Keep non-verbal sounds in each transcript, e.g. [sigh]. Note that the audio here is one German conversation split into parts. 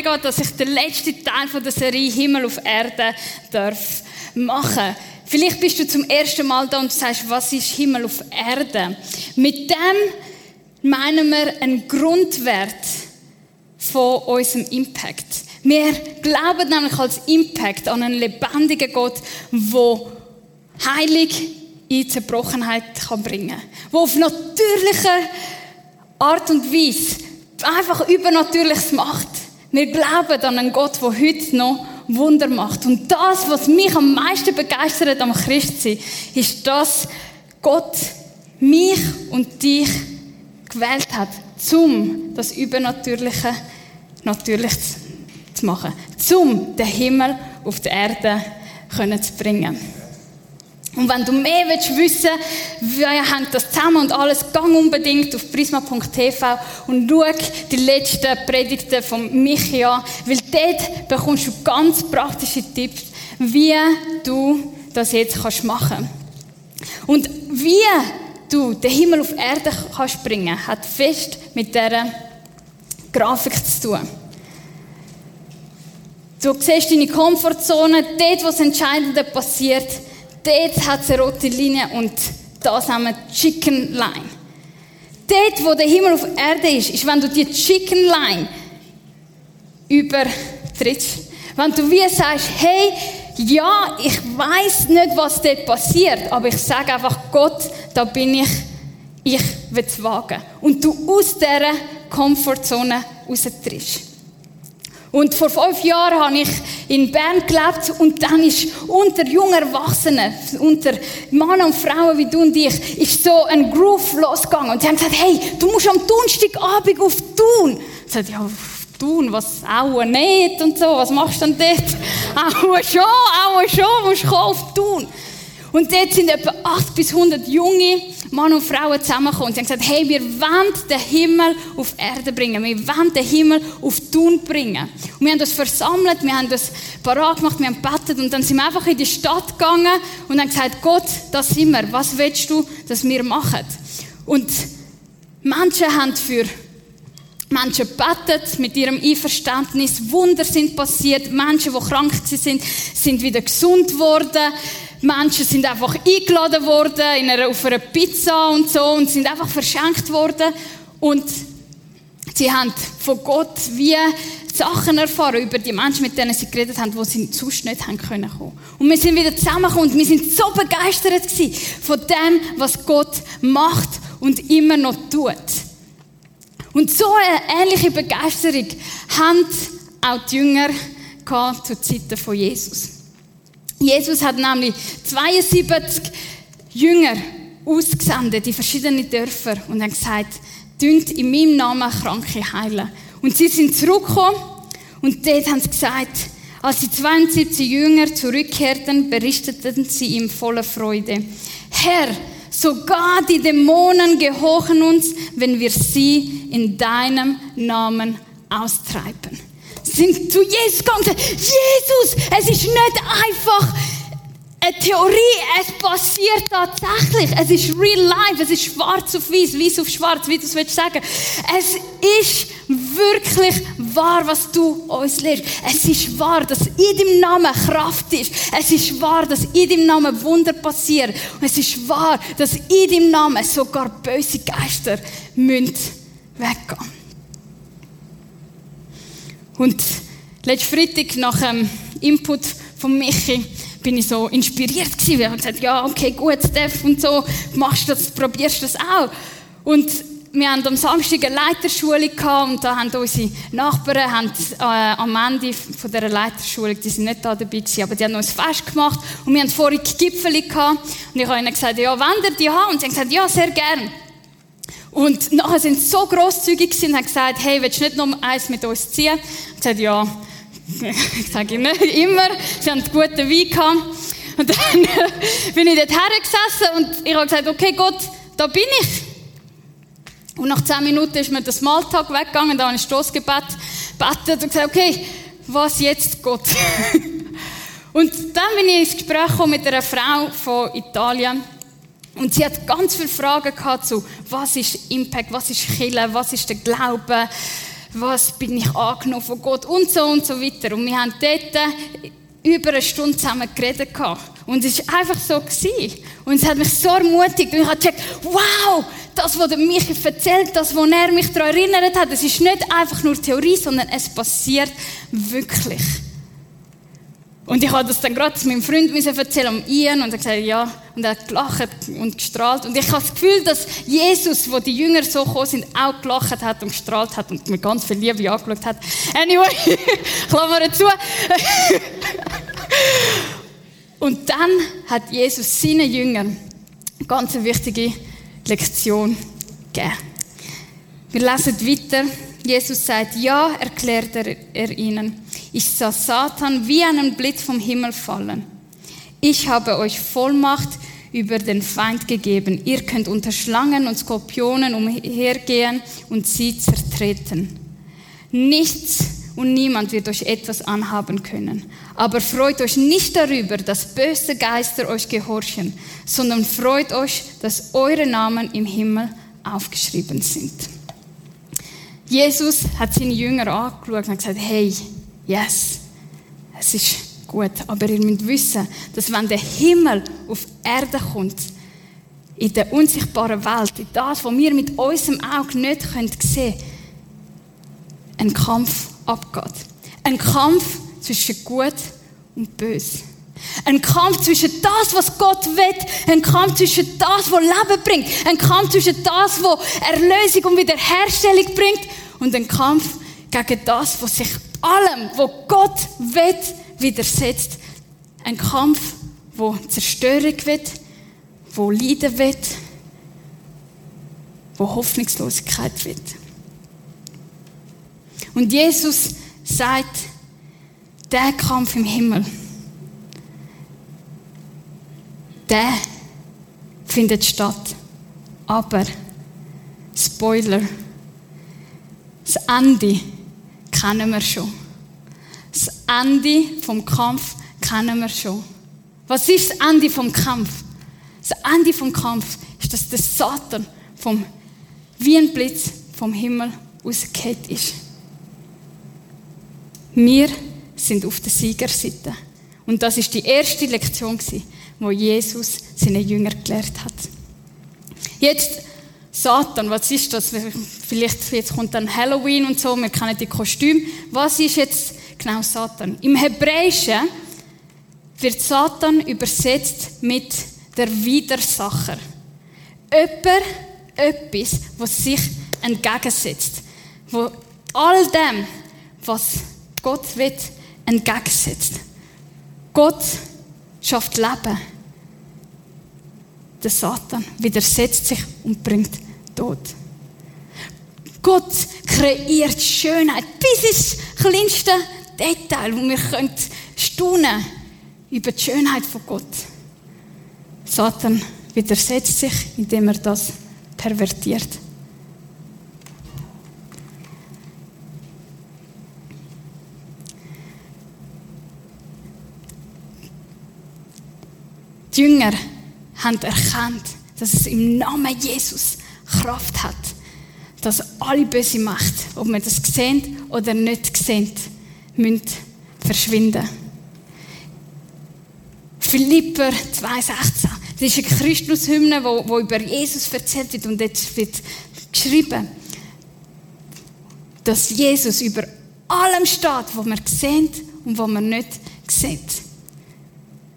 mega, dass ich den letzten Teil von der Serie Himmel auf Erde darf machen. Vielleicht bist du zum ersten Mal da und sagst, was ist Himmel auf Erde? Mit dem meinen wir einen Grundwert von unserem Impact. Wir glauben nämlich als Impact an einen lebendigen Gott, der heilig in Zerbrochenheit kann bringen kann. Der auf natürliche Art und Weise einfach Übernatürliches macht. Wir glauben an einen Gott, der heute noch Wunder macht. Und das, was mich am meisten begeistert am Christsein, ist, dass Gott mich und dich gewählt hat, um das Übernatürliche natürlich zu machen. Um den Himmel auf die Erde zu bringen. Und wenn du mehr willst wissen wie hängt das zusammen und alles, gang unbedingt auf prisma.tv und schau die letzten Predigten von Michi an, weil dort bekommst du ganz praktische Tipps, wie du das jetzt kannst machen Und wie du den Himmel auf Erde kannst bringen, hat fest mit dieser Grafik zu tun. Du siehst deine Komfortzone, dort, wo das Entscheidende passiert, Dort hat es eine rote Linie und das haben wir Chicken Line. Dort, wo der Himmel auf Erde ist, ist, wenn du die Chicken Line übertrittst. Wenn du wie sagst, hey, ja, ich weiß nicht, was dort passiert, aber ich sage einfach, Gott, da bin ich, ich will es wagen. Und du aus dieser Komfortzone raustrittst. Und vor fünf Jahren habe ich in Bern gelebt und dann ist unter jungen Erwachsenen, unter Männern und Frauen wie du und ich, ist so ein Groove losgegangen. Und sie haben gesagt, hey, du musst am Donnerstagabend auf Thun. Ich sagte, ja, auf Thun, was, auch nicht und so, was machst du denn dort? [laughs] Auch schon, auch schon, musst du auf Thun. Und dort sind etwa 8 bis 100 junge Männer und Frauen zusammengekommen sie haben gesagt, hey, wir wollen den Himmel auf Erde bringen. Wir wollen den Himmel auf Tun bringen. Und wir haben das versammelt, wir haben das parat gemacht, wir haben gebetet und dann sind wir einfach in die Stadt gegangen und haben gesagt, Gott, das sind wir. Was willst du, dass wir machen? Und Menschen haben für Menschen betet mit ihrem Einverständnis. Wunder sind passiert. Menschen, die krank sind, sind wieder gesund worden. Menschen sind einfach eingeladen worden in einer, auf einer Pizza und so und sind einfach verschenkt worden und sie haben von Gott wie Sachen erfahren über die Menschen, mit denen sie geredet haben, wo sie sonst nicht haben können. Und wir sind wieder zusammengekommen und wir sind so begeistert von dem, was Gott macht und immer noch tut. Und so eine ähnliche Begeisterung haben auch die Jünger zu Zeiten von Jesus. Jesus hat nämlich 72 Jünger ausgesendet in verschiedene Dörfer und hat gesagt, dünnt in meinem Namen Kranke heilen. Und sie sind zurückgekommen und dort haben sie gesagt, als die 72 Jünger zurückkehrten, berichteten sie ihm voller Freude. Herr, sogar die Dämonen gehorchen uns, wenn wir sie in deinem Namen austreiben sind zu Jesus gegangen Jesus, es ist nicht einfach eine Theorie, es passiert tatsächlich. Es ist real life, es ist schwarz auf weiß, weiß auf schwarz, wie du es willst sagen. Es ist wirklich wahr, was du uns lehrst. Es ist wahr, dass in deinem Namen Kraft ist. Es ist wahr, dass in deinem Namen Wunder passieren. Und es ist wahr, dass in deinem Namen sogar böse Geister weggehen müssen. Und letzten Freitag nach dem Input von Michi bin ich so inspiriert gewesen. Wir haben gesagt, ja, okay, gut, Steph und so, machst du das, probierst das auch. Und wir haben am Samstag eine Leiterschule gehabt und da haben unsere Nachbarn haben, äh, am Ende von dieser Leiterschule, die sind nicht da dabei gewesen, aber die haben uns Fest gemacht und wir haben vorhin Gipfel gehabt und ich habe ihnen gesagt, ja, wollt ihr die haben? Und sie haben gesagt, ja, sehr gern. Und nachher sind sie so grosszügig und haben gesagt, hey, willst du nicht noch eins mit uns ziehen? Ich gesagt, ja, [laughs] ich sage nicht immer. Sie haben guten Wein gehabt. Und dann [laughs] bin ich dort hergesessen und ich habe gesagt, okay, Gott, da bin ich. Und nach zehn Minuten ist mir das Maltag weggegangen, da habe ich Stoßgebet gebetet und gesagt, okay, was jetzt, Gott? [laughs] und dann bin ich ins Gespräch mit einer Frau von Italien. Und sie hat ganz viele Fragen gehabt zu, was ist Impact, was ist Chile, was ist der Glaube, was bin ich angenommen von Gott und so und so weiter. Und wir haben dort über eine Stunde zusammen geredet gehabt. Und es war einfach so. Gewesen. Und es hat mich so ermutigt. Und ich habe gecheckt, wow, das, was Michi erzählt, das, was er mich daran erinnert hat, das ist nicht einfach nur Theorie, sondern es passiert wirklich. Und ich habe das dann gerade meinem Freund erzählen, um Ian, und er gesagt, ja, und er hat gelacht und gestrahlt. Und ich habe das Gefühl, dass Jesus, wo die Jünger so gekommen sind, auch gelacht hat und gestrahlt hat und mit ganz viel Liebe angeschaut hat. Anyway, [laughs] Klammer dazu. [laughs] und dann hat Jesus seinen Jüngern eine ganz wichtige Lektion gegeben. Wir lesen weiter. Jesus sagt, ja, erklärt er, er ihnen. Ich sah Satan wie einen Blitz vom Himmel fallen. Ich habe euch Vollmacht über den Feind gegeben. Ihr könnt unter Schlangen und Skorpionen umhergehen und sie zertreten. Nichts und niemand wird euch etwas anhaben können. Aber freut euch nicht darüber, dass böse Geister euch gehorchen, sondern freut euch, dass eure Namen im Himmel aufgeschrieben sind. Jesus hat seine Jünger angeschaut und gesagt, hey, yes, es ist gut, aber ihr müsst wissen, dass wenn der Himmel auf Erde kommt, in der unsichtbaren Welt, in das, was wir mit unserem Auge nicht sehen können, ein Kampf abgeht. Ein Kampf zwischen Gut und Böse. Ein Kampf zwischen das, was Gott will, ein Kampf zwischen das, was Leben bringt, ein Kampf zwischen das, was Erlösung und Wiederherstellung bringt und ein Kampf gegen das, was sich allem, was Gott will, widersetzt. Ein Kampf, wo Zerstörung wird, wo Leiden wird, wo Hoffnungslosigkeit wird. Und Jesus sagt, der Kampf im Himmel, der findet statt. Aber, Spoiler, das Ende kennen wir schon. Das Ende vom Kampf kennen wir schon. Was ist das Ende vom Kampf? Das Ende vom Kampf ist, dass der Satan vom, wie ein Blitz vom Himmel ausgekehrt ist. Wir sind auf der Siegerseite. Und das ist die erste Lektion, die Jesus seinen Jüngern gelehrt hat. Jetzt, Satan, was ist das? Vielleicht jetzt kommt dann Halloween und so, wir kennen die Kostüme. Was ist jetzt genau Satan? Im Hebräischen wird Satan übersetzt mit der Widersacher. Jemand, etwas, was sich entgegensetzt. Wo all dem, was Gott wird, entgegensetzt. Gott schafft Leben. Der Satan widersetzt sich und bringt Tod. Gott kreiert Schönheit bis ins kleinste Detail, wo wir können staunen über die Schönheit von Gott. Satan widersetzt sich, indem er das pervertiert. Die Jünger haben erkannt, dass es im Namen Jesus Kraft hat, dass alle böse Macht, ob man das sehen oder nicht sehen, müssen verschwinden. Philipper 2,16. Das ist eine Christushymne, wo, wo über Jesus erzählt wird und jetzt wird geschrieben, dass Jesus über allem steht, was man sehen und was man nicht sieht.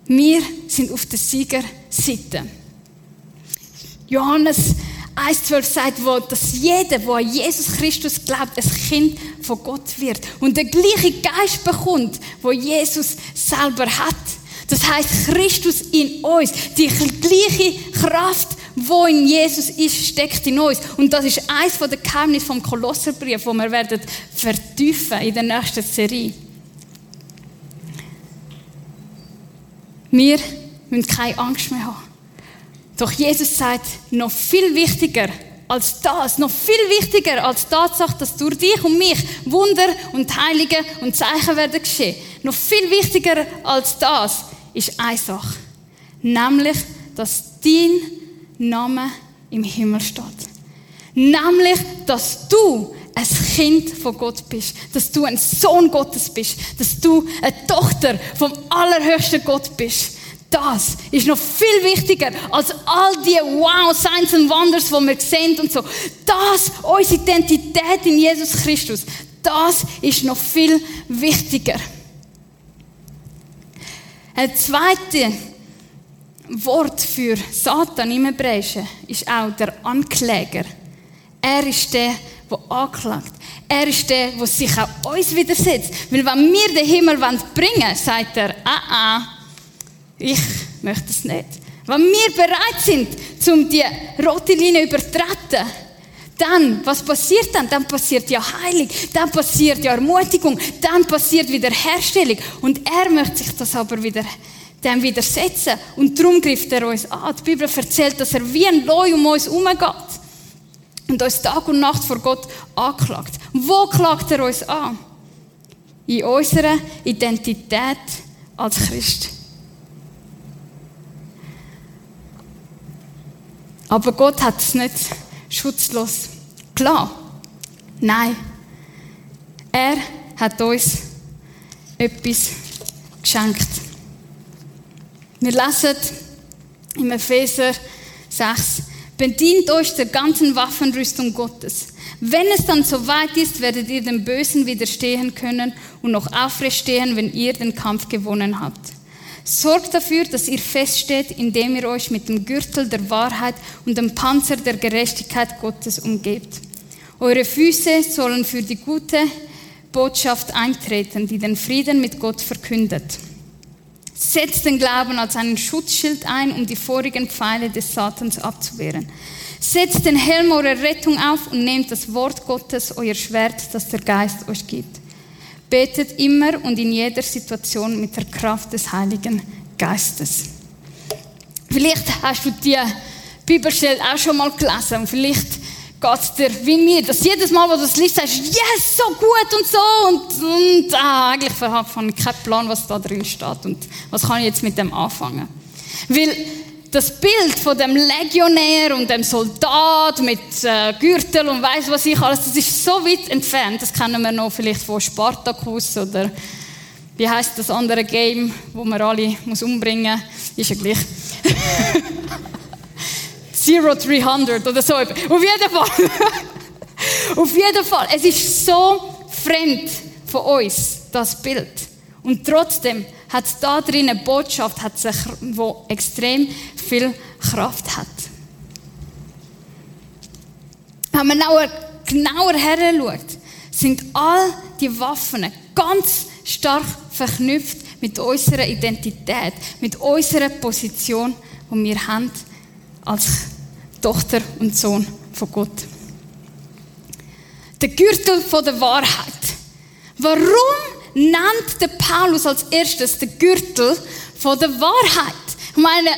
Wir sind auf der Siegerseite. Johannes 1,12 sagt, wo, dass jeder, der an Jesus Christus glaubt, ein Kind von Gott wird und der gleiche Geist bekommt, wo Jesus selber hat. Das heißt, Christus in uns, die gleiche Kraft, wo in Jesus ist, steckt in uns. Und das ist eins von den Geheimnissen vom Kolosserbrief, wo wir werden vertiefen in der nächsten Serie. Wir müssen keine Angst mehr haben. Doch Jesus sagt, noch viel wichtiger als das, noch viel wichtiger als die Tatsache, dass durch dich und mich Wunder und Heilige und Zeichen werden geschehen. Noch viel wichtiger als das ist eine Sache. Nämlich, dass dein Name im Himmel steht. Nämlich, dass du ein Kind von Gott bist, dass du ein Sohn Gottes bist, dass du eine Tochter vom allerhöchsten Gott bist. Das ist noch viel wichtiger als all die Wow, Signs and Wonders, die wir sehen und so. Das, unsere Identität in Jesus Christus, das ist noch viel wichtiger. Ein zweites Wort für Satan im Hebräischen ist auch der Ankläger. Er ist der, der anklagt. Er ist der, der sich auch uns widersetzt. Weil wenn wir den Himmel bringen wollen, sagt er, ah, ah, ich möchte es nicht. Wenn wir bereit sind, um die rote Linie zu übertreten, dann, was passiert dann? Dann passiert ja Heilung, dann passiert ja Ermutigung, dann passiert Wiederherstellung. Und er möchte sich das aber wieder, dem widersetzen. Und darum greift er uns an. Die Bibel erzählt, dass er wie ein Leu um uns herumgeht und uns Tag und Nacht vor Gott anklagt. Wo klagt er uns an? In unserer Identität als Christ. Aber Gott hat es nicht schutzlos klar. Nein. Er hat uns etwas geschenkt. Wir lesen im Epheser 6, bedient euch der ganzen Waffenrüstung Gottes. Wenn es dann soweit ist, werdet ihr dem Bösen widerstehen können und noch aufrecht stehen, wenn ihr den Kampf gewonnen habt. Sorgt dafür, dass ihr feststeht, indem ihr euch mit dem Gürtel der Wahrheit und dem Panzer der Gerechtigkeit Gottes umgebt. Eure Füße sollen für die gute Botschaft eintreten, die den Frieden mit Gott verkündet. Setzt den Glauben als einen Schutzschild ein, um die vorigen Pfeile des Satans abzuwehren. Setzt den Helm eurer Rettung auf und nehmt das Wort Gottes, euer Schwert, das der Geist euch gibt. Betet immer und in jeder Situation mit der Kraft des Heiligen Geistes. Vielleicht hast du die Bibelstelle auch schon mal gelesen und vielleicht geht es dir wie mir, dass jedes Mal, wo du es liest, sagst, yes, so gut und so und, und ah, eigentlich habe ich keinen Plan, was da drin steht und was kann ich jetzt mit dem anfangen. Weil das Bild von dem Legionär und dem Soldat mit äh, Gürtel und weiß was ich alles, das ist so weit entfernt. Das kennen wir noch vielleicht von Spartacus oder wie heißt das andere Game, wo man alle muss umbringen, ist ja gleich. [laughs] Zero 300 oder so. Auf jeden Fall. [laughs] Auf jeden Fall. Es ist so fremd von uns, das Bild. Und trotzdem hat da drin eine Botschaft, hat sich, wo extrem viel Kraft hat. Wenn man genauer, genauer her sind all die Waffen ganz stark verknüpft mit unserer Identität, mit unserer Position, die wir haben als Tochter und Sohn von Gott. Der Gürtel von der Wahrheit. Warum nennt der Paulus als erstes den Gürtel von der Wahrheit. Ich meine,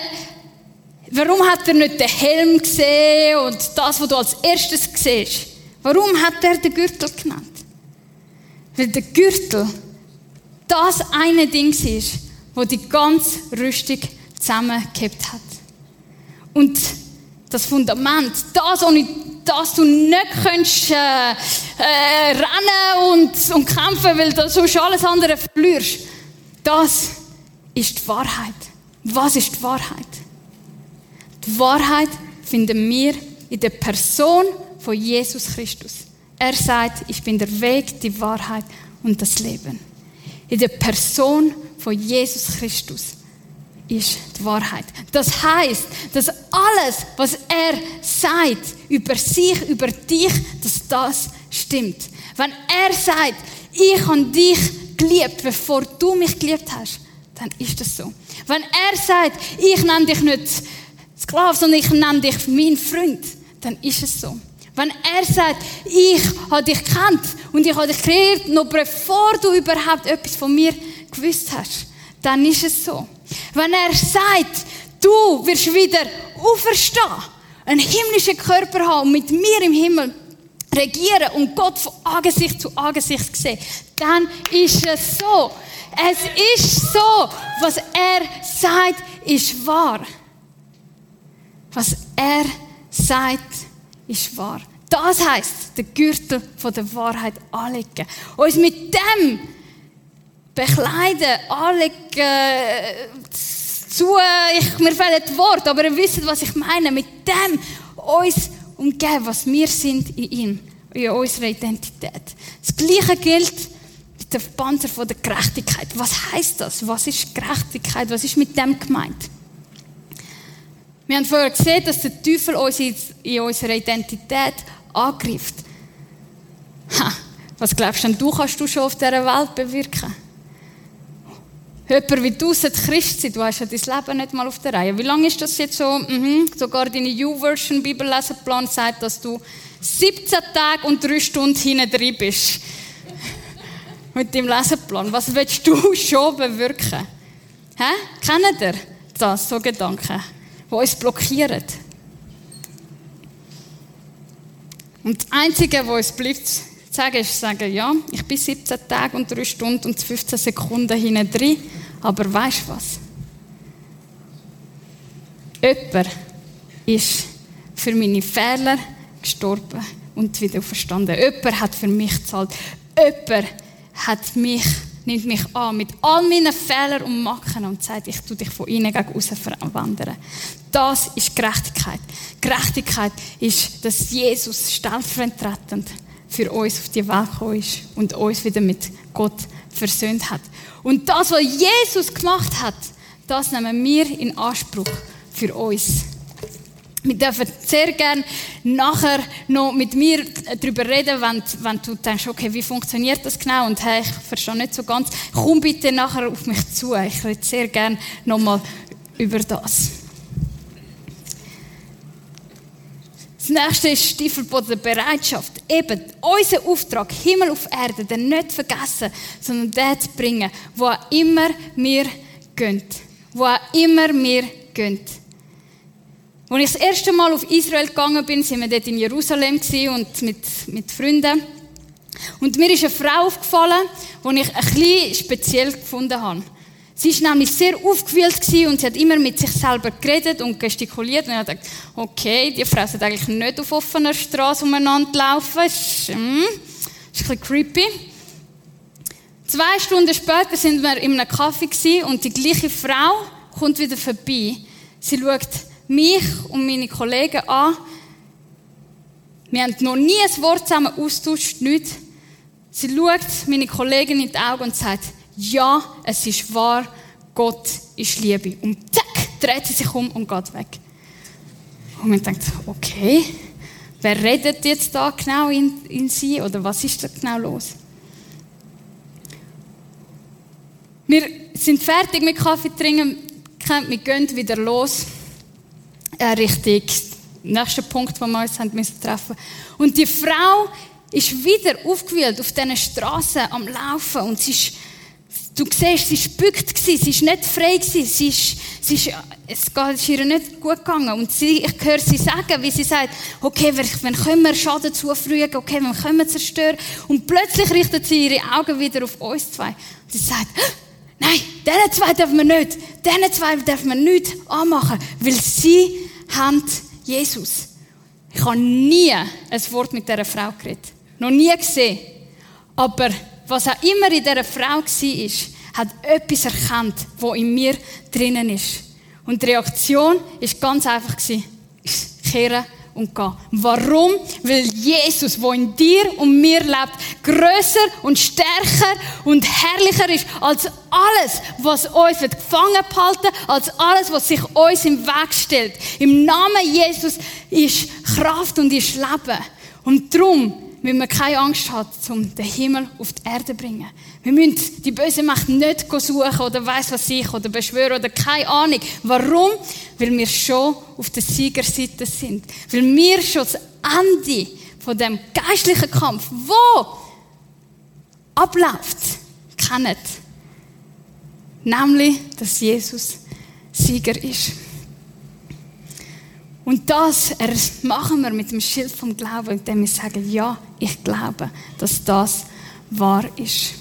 warum hat er nicht den Helm gesehen und das, was du als erstes siehst? Warum hat er den Gürtel genannt? Weil der Gürtel das eine Ding ist, wo die ganze Rüstung zusammengehabt hat. Und das Fundament, das ohne dass du nicht kannst, äh, äh, rennen und, und kämpfen, weil du sonst alles andere verlierst. Das ist die Wahrheit. Was ist die Wahrheit? Die Wahrheit finden wir in der Person von Jesus Christus. Er sagt, ich bin der Weg, die Wahrheit und das Leben. In der Person von Jesus Christus ist die Wahrheit. Das heißt, dass alles, was er sagt über sich, über dich, dass das stimmt. Wenn er sagt, ich habe dich geliebt, bevor du mich geliebt hast, dann ist das so. Wenn er sagt, ich nenne dich nicht Sklave, sondern ich nenne dich mein Freund, dann ist es so. Wenn er sagt, ich habe dich kennt und ich habe dich kreiert, noch bevor du überhaupt etwas von mir gewusst hast, dann ist es so. Wenn er sagt, du wirst wieder auferstehen, einen himmlischen Körper haben und mit mir im Himmel regieren und Gott von Angesicht zu Angesicht sehen, dann ist es so. Es ist so, was er sagt, ist wahr. Was er sagt, ist wahr. Das heißt, den Gürtel von der Wahrheit anlegen. Uns mit dem bekleiden, anlegen, zu, ich, mir fehlen die Worte, aber ihr wisst, was ich meine. Mit dem uns umgeben, was wir sind in ihm, in unserer Identität. Das Gleiche gilt mit dem Panzer von der Gerechtigkeit. Was heißt das? Was ist Gerechtigkeit? Was ist mit dem gemeint? Wir haben vorher gesehen, dass der Teufel uns in unserer Identität angreift. Ha, was glaubst du, du kannst du schon auf dieser Welt bewirken? Jemand wie du sollte Christ du hast ja dein Leben nicht mal auf der Reihe. Wie lange ist das jetzt so? Mhm. Sogar deine U-Version Bibellesenplan sagt, dass du 17 Tage und 3 Stunden hinten drin bist. [laughs] Mit deinem Lesenplan. Was willst du [laughs] schon bewirken? Hä? Kennt ihr das, so Gedanken, die uns blockieren? Und das Einzige, was uns bleibt, sagen, ist sagen, ja, ich bin 17 Tage und 3 Stunden und 15 Sekunden hinten drin, aber weißt du was? Jemand ist für meine Fehler gestorben und wieder auferstanden. Jemand hat für mich gezahlt. Jemand hat mich, nimmt mich an mit all meinen Fehlern und Macken und sagt, ich tue dich von innen gegen außen verwandern. Das ist Gerechtigkeit. Gerechtigkeit ist, dass Jesus stellvertretend für uns auf die Welt gekommen ist und uns wieder mit Gott versöhnt hat. Und das, was Jesus gemacht hat, das nehmen wir in Anspruch für uns. Wir dürfen sehr gerne nachher noch mit mir darüber reden, wenn, wenn du denkst, okay, wie funktioniert das genau? Und hey, ich verstehe nicht so ganz. Komm bitte nachher auf mich zu. Ich rede sehr gerne nochmal über das. Nächste ist Stiefelboden Bereitschaft. Eben, unser Auftrag, Himmel auf Erde, den nicht vergessen, sondern den zu bringen, wo immer wir gehen. Wo immer wir gehen. Als ich das erste Mal auf Israel gegangen bin, sind wir dort in Jerusalem und mit, mit Freunden. Und mir ist eine Frau aufgefallen, die ich ein bisschen speziell gefunden habe. Sie war nämlich sehr aufgewühlt und sie hat immer mit sich selber geredet und gestikuliert. Und ich dachte, okay, die Frau sollte eigentlich nicht auf offener Straße umeinander laufen. Das ist, mm, ist ein bisschen creepy. Zwei Stunden später sind wir in einem Kaffee und die gleiche Frau kommt wieder vorbei. Sie schaut mich und meine Kollegen an. Wir haben noch nie ein Wort zusammen austauscht, nichts. Sie schaut meine Kollegin in die Augen und sagt, ja, es ist wahr, Gott ist Liebe. Und zack, dreht sie sich um und geht weg. Und man denkt, okay, wer redet jetzt da genau in, in sie oder was ist da genau los? Wir sind fertig mit Kaffee trinken, wir gehen wieder los, äh, richtig, nächster Punkt, wo wir uns haben müssen treffen. Und die Frau ist wieder aufgewühlt auf diesen Straßen am Laufen und sie ist Du siehst, sie spückt sie ist nicht frei sie ist, sie ist, es ist ihr nicht gut gegangen. Und sie, ich höre sie sagen, wie sie sagt, okay, wenn können wir Schaden zufügen, okay, wenn können wir zerstören. Und plötzlich richtet sie ihre Augen wieder auf uns zwei. Und sie sagt, nein, diesen zwei dürfen wir nicht, diesen zwei dürfen wir nicht anmachen, weil sie haben Jesus. Ich habe nie ein Wort mit dieser Frau geredet. Noch nie gesehen. Aber was auch immer in dieser Frau war, hat etwas erkannt, was in mir drinnen ist. Und die Reaktion war ganz einfach, kehren und gehen. Warum? Weil Jesus, der in dir und mir lebt, größer und stärker und herrlicher ist als alles, was uns gefangen behalten, als alles, was sich uns im Weg stellt. Im Namen Jesus ist Kraft und ist Leben. Und darum müssen wir keine Angst haben, um den Himmel auf die Erde zu bringen. Wir müssen die böse Macht nicht suchen oder weiss was ich oder beschwören oder keine Ahnung. Warum? Weil wir schon auf der Siegerseite sind. Weil wir schon das Ende von dem geistlichen Kampf, wo abläuft, kennen. Nämlich, dass Jesus Sieger ist. Und das machen wir mit dem Schild vom Glauben, indem wir sagen, ja, ich glaube, dass das wahr ist.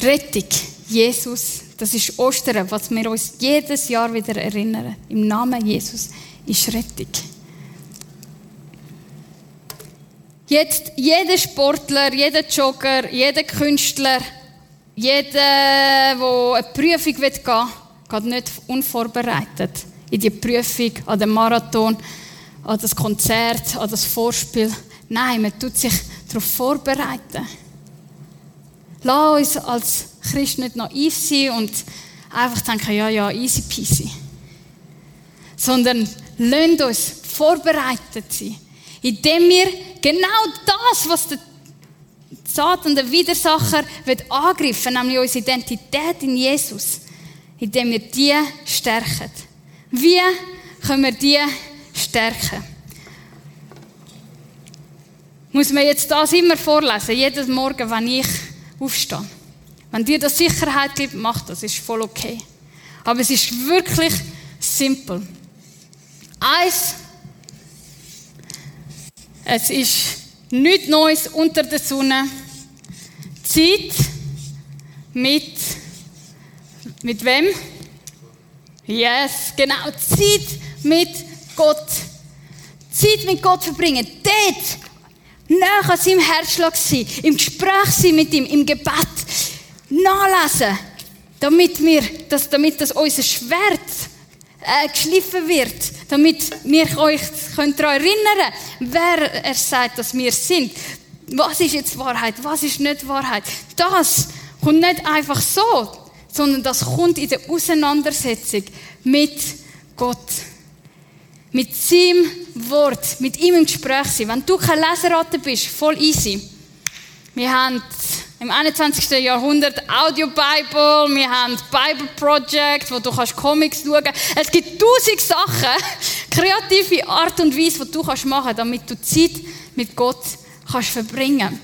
Rettung, Jesus, das ist Ostern, was wir uns jedes Jahr wieder erinnern. Im Namen Jesus ist Rettung. Jetzt, jeder Sportler, jeder Jogger, jeder Künstler, jeder, der eine Prüfung gehen will, geht nicht unvorbereitet in die Prüfung, an den Marathon, an das Konzert, an das Vorspiel. Nein, man tut sich darauf vorbereiten. Lass uns als Christ nicht naiv sein und einfach denken, ja, ja, easy peasy. Sondern lasst uns vorbereitet sein, indem wir genau das, was der Satan, der Widersacher, wird angreifen, nämlich unsere Identität in Jesus, indem wir die stärken. Wie können wir die stärken? Muss man jetzt das immer vorlesen, jedes Morgen, wenn ich aufstehe? Wenn dir das Sicherheit gibt, mach das, ist voll okay. Aber es ist wirklich simpel. Eins, es ist nichts Neues unter der Sonne. Zeit mit, mit wem? Yes, genau. Zeit mit Gott. Zeit mit Gott verbringen. Dort näher an seinem Herzschlag sein. Im Gespräch sein mit ihm. Im Gebet. Nachlesen. Damit wir, dass, damit das unser Schwert äh, geschliffen wird. Damit wir euch daran erinnern wer er sagt, dass wir sind. Was ist jetzt Wahrheit? Was ist nicht Wahrheit? Das kommt nicht einfach so sondern das kommt in der Auseinandersetzung mit Gott. Mit seinem Wort, mit ihm im Gespräch sein. Wenn du kein Leseratte bist, voll easy. Wir haben im 21. Jahrhundert Audio Bible, wir haben Bible Project, wo du kannst Comics schauen. Es gibt tausend Sachen, [laughs] kreative Art und Weise, die du kannst machen, damit du Zeit mit Gott kannst verbringen.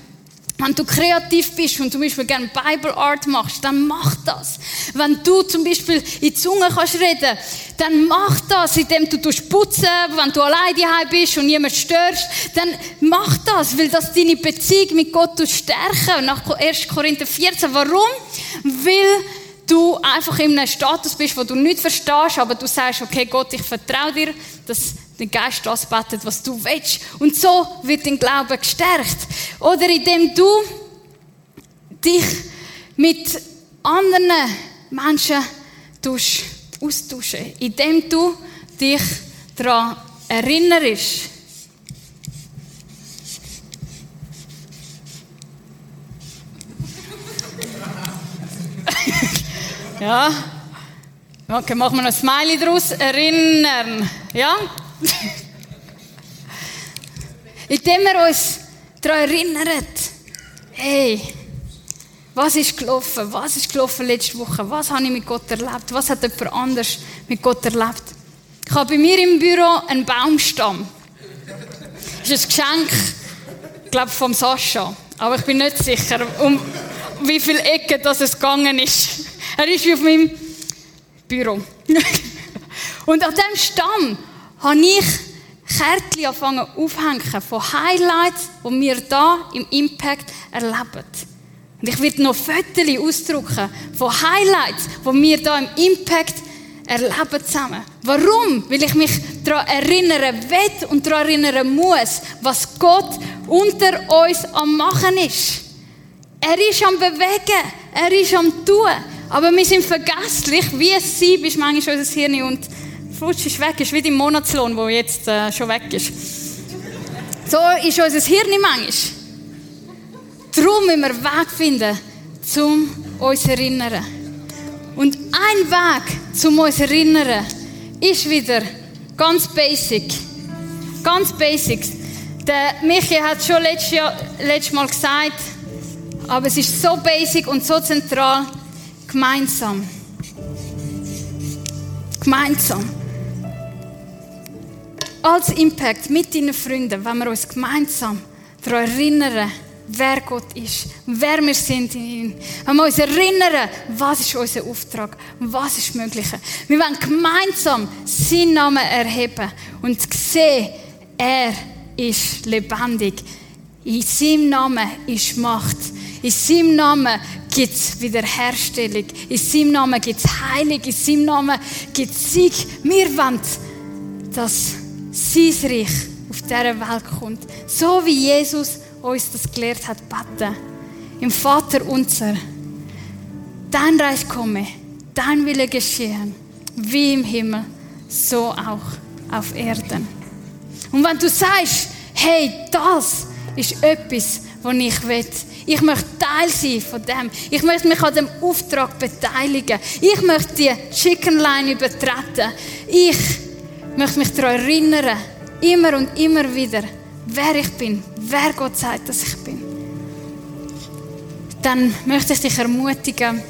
Wenn du kreativ bist und zum Beispiel gerne Bible Art machst, dann mach das. Wenn du zum Beispiel in die Zunge kannst reden, dann mach das, indem du putzen wenn du allein daheim bist und niemand störst, dann mach das, weil das deine Beziehung mit Gott stärken. Nach 1. Korinther 14. Warum? Weil du einfach in einem Status bist, wo du nicht verstehst, aber du sagst, okay, Gott, ich vertraue dir, dass der Geist das betet, was du willst. Und so wird dein Glaube gestärkt. Oder indem du dich mit anderen Menschen austauschen, indem du dich daran erinnerst. [laughs] ja. Okay, machen wir noch ein Smiley draus. Erinnern. Ja? [laughs] Indem wir uns daran erinnern, hey, was ist gelaufen? Was ist gelaufen letzte Woche? Was habe ich mit Gott erlebt? Was hat jemand anders mit Gott erlebt? Ich habe bei mir im Büro einen Baumstamm. Das ist ein Geschenk, ich glaube, vom Sascha. Aber ich bin nicht sicher, um wie viele Ecken das es gegangen ist. Er ist wie auf meinem Büro. [laughs] Und an diesem Stamm habe ich Kärtchen angefangen aufhängen von Highlights, die wir hier im Impact erleben. Und ich werde noch Fotos ausdrucken von Highlights, die wir hier im Impact erleben zusammen. Warum? Weil ich mich daran erinnern will und daran erinnern muss, was Gott unter uns am Machen ist. Er ist am Bewegen, er ist am Tun. Aber wir sind vergesslich, wie es sein ist manchmal unser Hirn und Flutsch ist weg, ist wie dein Monatslohn, der jetzt äh, schon weg ist. So ist unser Hirn manchmal. Darum müssen wir einen Weg finden, um uns zu erinnern. Und ein Weg, um uns zu erinnern, ist wieder ganz basic. Ganz basic. Der Michi hat es schon letztes, Jahr, letztes Mal gesagt, aber es ist so basic und so zentral. Gemeinsam. Gemeinsam als Impact mit deinen Freunden, wenn wir uns gemeinsam daran erinnern, wer Gott ist, wer wir sind in ihm. Wenn wir uns erinnern, was ist unser Auftrag, was ist möglich. Wir wollen gemeinsam seinen Namen erheben und sehen, er ist lebendig. In seinem Namen ist Macht. In seinem Namen gibt es Wiederherstellung. In seinem Namen gibt es Heilung. In seinem Namen gibt es Sieg. Wir wollen dass sein Reich auf dieser Welt kommt. So wie Jesus uns das gelehrt hat, beten. Im Vater unser. Dein Reich komme, dein Wille geschehen, wie im Himmel, so auch auf Erden. Und wenn du sagst, hey, das ist etwas, was ich will, ich möchte Teil sein von dem. Ich möchte mich an dem Auftrag beteiligen. Ich möchte die Chicken Line übertreten. Ich möchte mich daran erinnern, immer und immer wieder, wer ich bin, wer Gott sagt, dass ich bin. Dann möchte ich dich ermutigen,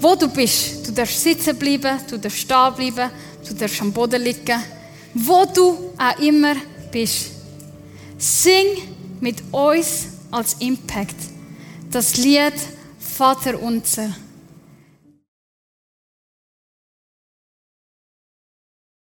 wo du bist. Du darfst sitzen bleiben, du darfst stehen bleiben, du darfst am Boden liegen. Wo du auch immer bist. Sing mit uns als Impact das Lied Vater unser.